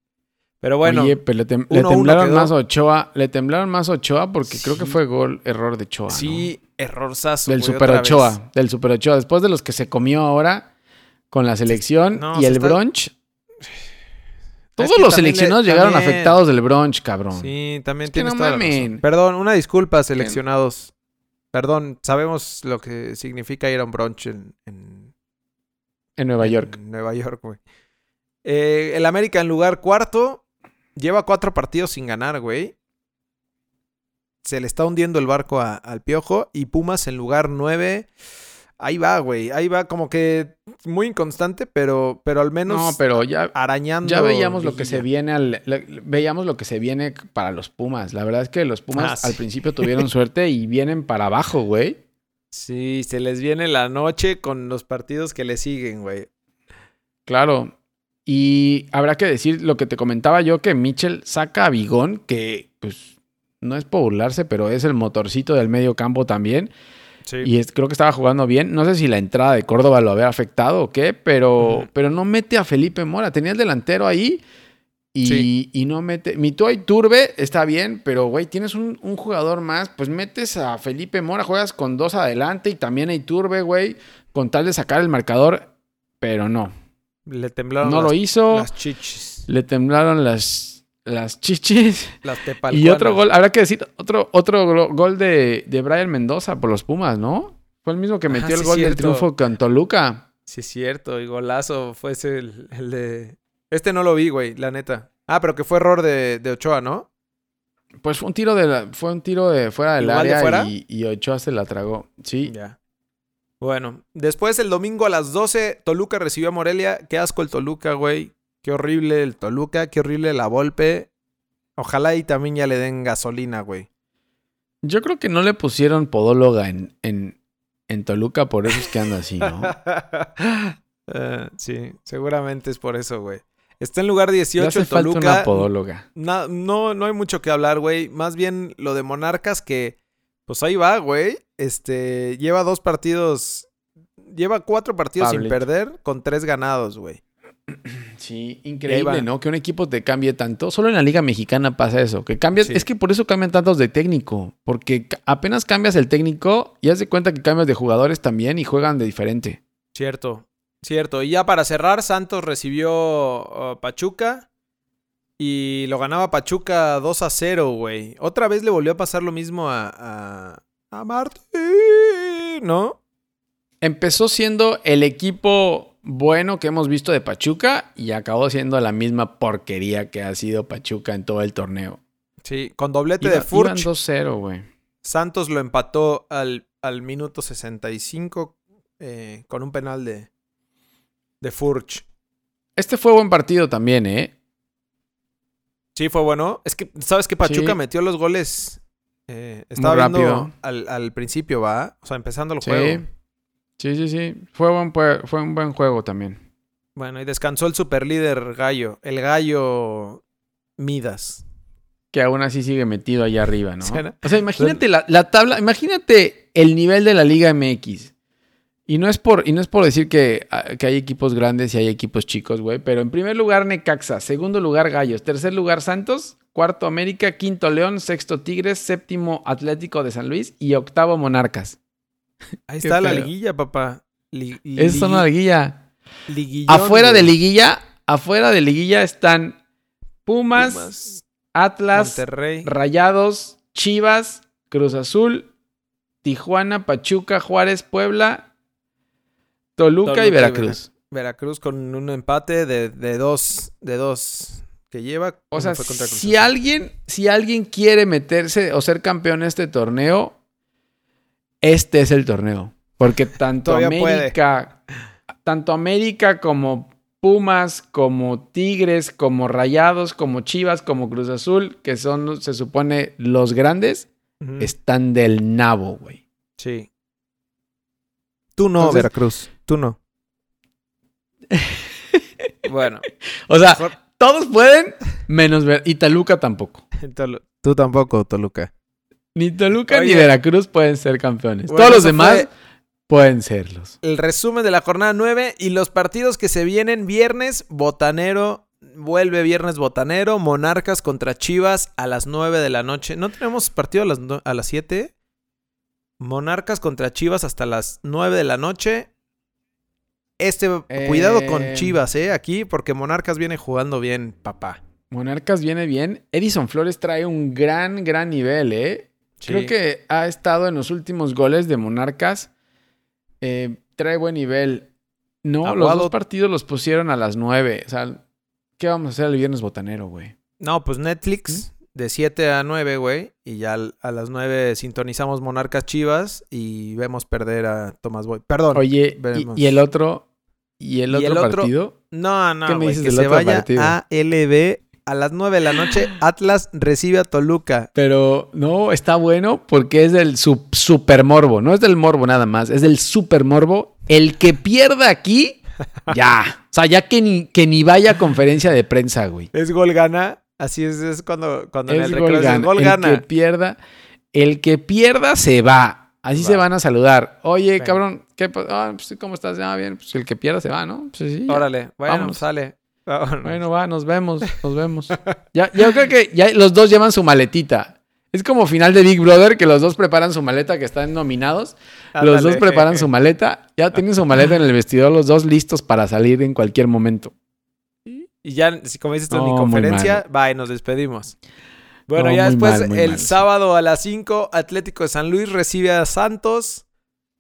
Pero bueno. Oye, pero le, tem- le uno temblaron más a Ochoa. Le temblaron más a Ochoa porque creo que fue gol, error de Ochoa. ¿no? sí, errorzazo. Del güey, Super vez. Ochoa. Del Super Ochoa. Después de los que se comió ahora con la selección No, y se el está- brunch. Todos que los le- seleccionados llegaron también- afectados del brunch, cabrón. Sí, también Es que tienes no toda la mamen. razón. Perdón, una disculpa, seleccionados. Perdón, sabemos lo que significa ir a un brunch en, en- En Nueva en York. Nueva York, güey. Eh, el América en lugar cuarto lleva cuatro partidos sin ganar, güey. Se le está hundiendo el barco a- al Piojo y Pumas en lugar nueve. Ahí va, güey. Ahí va como que muy inconstante, pero, pero al menos No, pero ya, arañando. ya veíamos lo que se viene al, le- veíamos lo que se viene para los Pumas. La verdad es que los Pumas Ah, sí. al principio tuvieron suerte y vienen para abajo, güey. Sí, se les viene la noche con los partidos que le siguen, güey. Claro. Y habrá que decir lo que te comentaba yo, que Mitchell saca a Bigón, que pues no es por burlarse, pero es el motorcito del medio campo también. Sí. Y es- creo que estaba jugando bien. No sé si la entrada de Córdoba lo había afectado o qué, pero, pero no mete a Felipe Mora. Tenía el delantero ahí y, Sí. y no mete. Mito y Turbe está bien, pero güey, tienes un, un jugador más, pues metes a Felipe Mora, juegas con dos adelante y también a Iturbe, güey, con tal de sacar el marcador, pero no. Le temblaron No las, lo hizo. las chichis. Le temblaron las, las chichis. Las Y tepalcuanas. otro gol, habrá que decir, otro, otro gol de, de Brian Mendoza por los Pumas, ¿no? Fue el mismo que Ajá, metió el sí, gol del cierto. triunfo con Toluca. Sí, es cierto. Y golazo fue ese el, el de... Este no lo vi, güey, la neta. Ah, pero que fue error de, de Ochoa, ¿no? Pues fue un tiro de la- fue un tiro de fuera del ¿Igual de área fuera? Y, y Ochoa se la tragó. Sí. Ya. Bueno, después el domingo a las 12, Toluca recibió a Morelia. Qué asco el Toluca, güey. Qué horrible el Toluca, qué horrible la Volpe. Ojalá y también ya le den gasolina, güey. Yo creo que no le pusieron podóloga en, en, en Toluca, por eso es que anda así, ¿no? Eh, sí, seguramente es por eso, güey. Está en lugar Le 18 hace el falta Toluca. una podóloga. Na- no, no hay mucho que hablar, güey. Más bien lo de Monarcas que, pues ahí va, güey. Este, lleva dos partidos, lleva cuatro partidos sin perder con tres ganados, güey. Sí, increíble. ¿no? Que un equipo te cambie tanto. Solo en la Liga Mexicana pasa eso. Que cambias. Sí. Es que por eso cambian tantos de técnico. Porque apenas cambias el técnico y haz de cuenta que cambias de jugadores también y juegan de diferente. Cierto, cierto. Y ya para cerrar, Santos recibió uh, Pachuca y lo ganaba Pachuca 2 a 0, güey. Otra vez le volvió a pasar lo mismo a, a, a Martín, ¿no? Empezó siendo el equipo bueno que hemos visto de Pachuca y acabó siendo la misma porquería que ha sido Pachuca en todo el torneo. Sí, con doblete Iba- de Furch. Iban 2-0, güey. Santos lo empató al, al minuto 65 eh, con un penal de, de Furch. Este fue buen partido también, ¿eh? Sí, fue bueno. Es que, ¿sabes que Pachuca Sí. metió los goles? Eh, estaba Muy viendo al, al principio, ¿va? O sea, empezando el Sí. juego. Sí, sí, sí. Fue, buen, fue un buen juego también. Bueno, y descansó el superlíder Gallo. El Gallo Midas. Que aún así sigue metido allá arriba, ¿no? ¿Será? O sea, imagínate la, la tabla, imagínate el nivel de la Liga MX. Y no es por, y no es por decir que, ah, que hay equipos grandes y hay equipos chicos, güey. Pero en primer lugar, Necaxa. Segundo lugar, Gallos. Tercer lugar, Santos. Cuarto, América. Quinto, León. Sexto, Tigres. Séptimo, Atlético de San Luis. Y octavo, Monarcas. Ahí está la liguilla, papá. Li- es una ligui- liguilla. liguillón, Afuera de liguilla, afuera de liguilla están Pumas, Pumas, Atlas, Monterrey. Rayados, Chivas, Cruz Azul, Tijuana, Pachuca, Juárez, Puebla, Toluca, Toluca y y Veracruz. Veracruz con un empate de, de dos. De dos que lleva. O sea, fue contra Cruz si alguien, si alguien quiere meterse o ser campeón en este torneo, este es el torneo. Porque tanto puede. América, tanto América como Pumas, como Tigres, como Rayados, como Chivas, como Cruz Azul, que son, se supone, los grandes, están del nabo, güey. Sí. Tú no, Entonces- Veracruz. Tú no. bueno. O sea, mejor- todos pueden, menos Ver y Toluca tampoco. Tú tampoco, Toluca. Ni Toluca ni. Veracruz pueden ser campeones. Bueno, Todos los demás fue- pueden serlos. el resumen de la jornada 9 y los partidos que se vienen viernes, Botanero, vuelve viernes Botanero, Monarcas contra Chivas a las 9 de la noche. ¿No tenemos partido a las, no- a las 7? Monarcas contra Chivas hasta las 9 de la noche. Este, cuidado con Eh. Chivas, ¿eh? Aquí, porque Monarcas viene jugando bien, papá. Monarcas viene bien. Edison Flores trae un gran, gran nivel, ¿eh? Sí. Creo que ha estado en los últimos goles de Monarcas. Eh, trae buen nivel. No, los dos partidos los pusieron a las nueve. O sea, ¿qué vamos a hacer el viernes botanero, güey? No, pues Netflix de 7 a 9, güey. Y ya a las 9 sintonizamos Monarcas Chivas y vemos perder a Tomás Boy. Perdón. Oye, y, el otro, y el ¿Y otro el otro? partido. No, no, ¿Qué me dices que del se otro vaya partido? a LB a las 9 de la noche. Atlas recibe a Toluca. Pero no, está bueno porque es del su- super morbo. No es del morbo nada más, es del super morbo. El que pierda aquí Ya. O sea, ya que ni, que ni vaya a conferencia de prensa, güey. Es gol gana. Así es, es cuando, cuando en el gol es gana. gol El gana. que pierda, el que pierda se va. Así Va. se van a saludar. Oye, Venga. cabrón, ¿qué ah, pues, ¿cómo estás? Ah, bien. Pues el que pierda se va, ¿no? Pues sí. Órale, bueno, Vámonos. sale. Vámonos. Bueno, va, nos vemos, nos vemos. ya, yo creo que ya los dos llevan su maletita. Es como final de Big Brother, que los dos preparan su maleta, que están nominados. Los dos preparan su maleta. Ya tienen su maleta en el vestidor, los dos listos para salir en cualquier momento. Y ya, como dices tú en mi No, conferencia, va y nos despedimos. Bueno, No, ya después, mal, el mal. sábado a las 5, Atlético de San Luis recibe a Santos.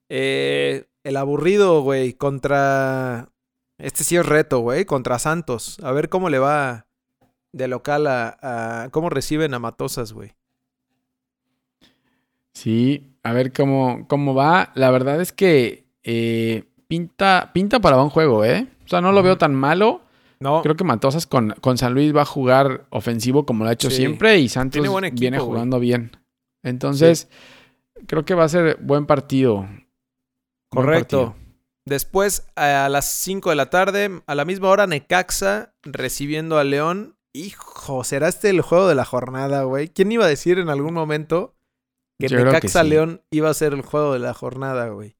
Eh, el aburrido, güey, contra... Este sí es reto, güey, contra Santos. A ver cómo le va de local a... a- cómo reciben a Matosas, güey. Sí, a ver cómo, cómo va. La verdad es que eh, pinta, pinta para buen juego, ¿eh? O sea, no lo veo tan malo. No, Creo que Matosas con, con San Luis va a jugar ofensivo como lo ha hecho Sí. siempre y Santos equipo, viene güey. jugando bien. Entonces, creo que va a ser buen partido. Buen correcto. partido. Después, a las 5 de la tarde, a la misma hora, Necaxa recibiendo a León. Hijo, ¿será este el juego de la jornada, güey? ¿Quién iba a decir en algún momento que Yo creo que Necaxa sí. León iba a ser el juego de la jornada, güey?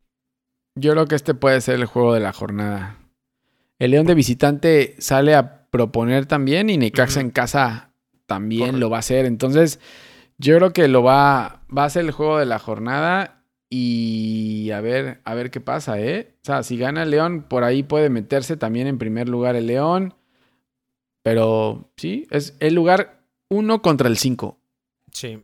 Yo creo que este puede ser el juego de la jornada. El León de visitante sale a proponer también y Necaxa en casa también Correcto. lo va a hacer. Entonces, yo creo que lo va, va a ser el juego de la jornada y a ver, a ver qué pasa, ¿eh? O sea, si gana el León, por ahí puede meterse también en primer lugar el León. Pero sí, es el lugar uno contra el cinco. Sí.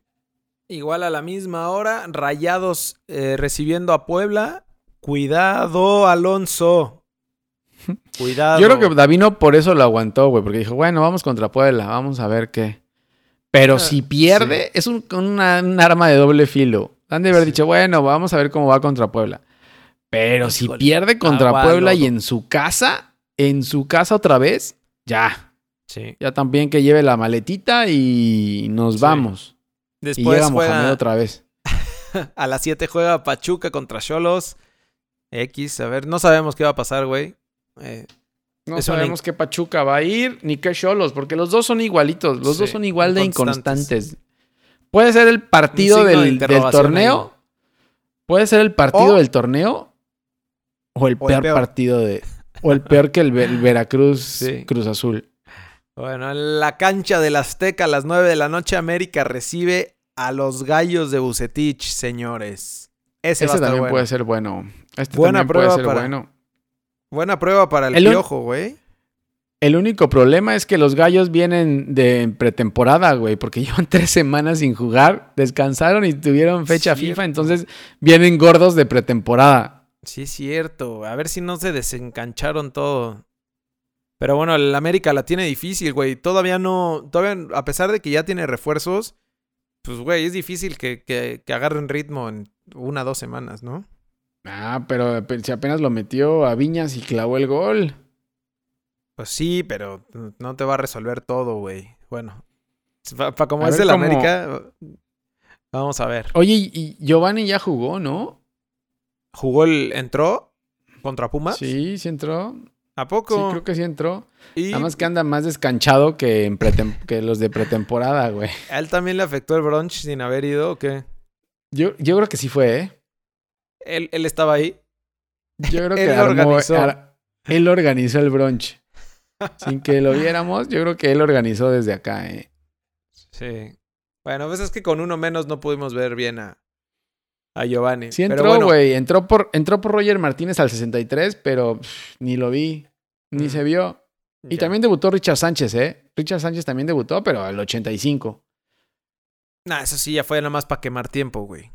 Igual a la misma hora, Rayados eh, recibiendo a Puebla. Cuidado, Alonso. Cuidado. Yo creo que Davino por eso lo aguantó, güey, porque dijo, bueno, vamos contra Puebla, vamos a ver qué. Pero Ah, si pierde, es un, una- un arma de doble filo. Han de haber Sí. dicho, bueno, vamos a ver cómo va contra Puebla. Pero si Híjole, pierde contra agua, Puebla y en su casa, en su casa otra vez, ya. Sí. Ya también que lleve la maletita y nos Sí. vamos. y Después llega Mohamed otra vez. a las 7 juega Pachuca contra Cholos. X, a ver, no sabemos qué va a pasar, güey. Eh, No una sabemos qué Pachuca va a ir, ni qué Cholos, porque los dos son igualitos, los dos son igual de inconstantes. Puede ser el partido de del, torneo, puede ser el O- partido del torneo o el o el peor, partido de... O el peor que el, Ve- el Veracruz Sí. Cruz Azul. Bueno, en la cancha del Azteca a las 9 de la noche, América recibe a los gallos de Bucetich, señores. Ese, va a Ese estar también bueno. puede ser bueno. Este Buena también puede prueba ser para- bueno. Buena prueba para el, El piojo, güey. El único problema es que los gallos vienen de pretemporada, güey, porque llevan tres semanas sin jugar, descansaron y tuvieron fecha Cierto. FIFA, entonces vienen gordos de pretemporada. Sí, es cierto. A ver si no se desencancharon todo. Pero bueno, el América la tiene difícil, güey. Todavía no. Todavía, a pesar de que ya tiene refuerzos, pues, güey, es difícil que, que, que agarren ritmo en una o dos semanas, ¿no? Ah, pero pe- si apenas lo metió a Viñas y clavó el gol. Pues sí, pero no te va a resolver todo, güey. Bueno, para como A es el cómo- América, vamos a ver. Oye, y- Giovanni ya jugó, ¿no? ¿Jugó el. entró contra Pumas? Sí, sí entró. ¿A Sí, poco? creo que sí entró. Y Nada más que anda más descanchado que, en pretem- que los de pretemporada, güey. a él también le afectó el brunch sin haber ido, ¿o qué? Yo, yo creo que sí fue, ¿eh? Él, él estaba ahí. Yo creo que Él armó- organizó. ar- él organizó el brunch. Sin que lo viéramos, yo creo que él organizó desde acá, ¿eh? Sí. Bueno, pues es que con uno menos no pudimos ver bien a, a Giovanni. Sí entró, bueno, güey. Entró, por, entró por Roger Martínez al 63, pero pff, ni lo vi. Ni Mm. se vio. Y también debutó Richard Sánchez, ¿eh? Richard Sánchez también debutó, pero al 85. Nah, eso sí ya fue nada más para quemar tiempo, güey.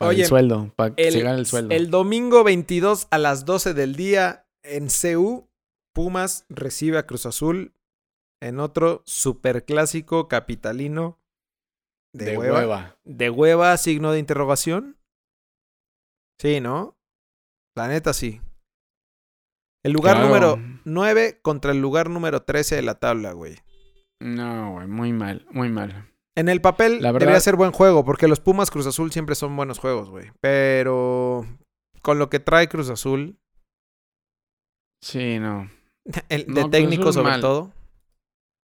Para Oye, el sueldo, para que El, se gane el sueldo. el domingo 22 a las 12 del día en CU, Pumas recibe a Cruz Azul en otro superclásico capitalino de, de hueva. hueva. De hueva, signo de interrogación. Sí, ¿no? La neta sí. El lugar Claro. número 9 contra el lugar número 13 de la tabla, güey. No, güey, muy mal, muy mal. En el papel La verdad- debería ser buen juego, porque los Pumas Cruz Azul siempre son buenos juegos, güey. Pero con lo que trae Cruz Azul, Sí, no. El- de técnico sobre mal. todo.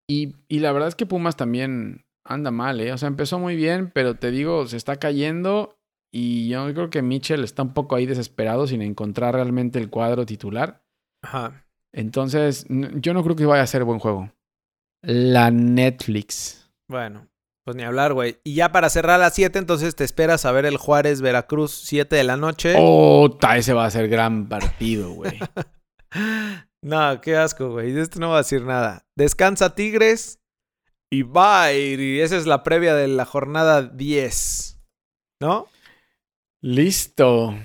Y, y la verdad es que Pumas también anda mal, ¿eh? O sea, empezó muy bien, pero te digo, se está cayendo y yo creo que Mitchell está un poco ahí desesperado sin encontrar realmente el cuadro titular. Ajá. Entonces, yo no creo que vaya a ser buen juego. La Netflix. Bueno, pues ni hablar, güey. Y ya para cerrar a las 7, entonces te esperas a ver el Juárez Veracruz 7 de la noche. Oh, ese va a ser gran partido, güey. No, qué asco, güey. De esto no voy a decir nada. Descansa Tigres y bye. Y esa es la previa de la jornada 10. ¿No? Listo.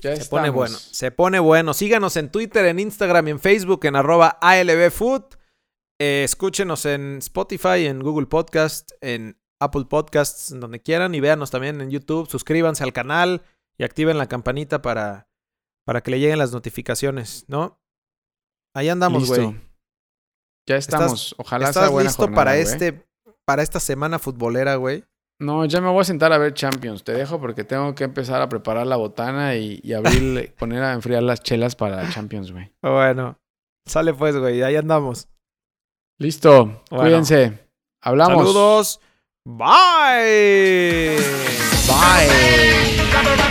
Ya Se pone bueno. Se pone bueno. Síganos en Twitter, en Instagram y en Facebook en arroba ALBFood. Eh, escúchenos en Spotify, en Google Podcast, en Apple Podcasts, en donde quieran. Y véanos también en YouTube. Suscríbanse al canal y activen la campanita para, para que le lleguen las notificaciones, ¿no? Ahí andamos, güey. Ya estamos. Ojalá sea ¿Estás buena listo jornada, para este para esta semana futbolera, güey? No, ya me voy a sentar a ver Champions. Te dejo porque tengo que empezar a preparar la botana y, y abrir, poner a enfriar las chelas para Champions, güey. Bueno, sale pues, güey. Ahí andamos. Listo. Bueno. Cuídense. Hablamos. Saludos. Bye. Bye.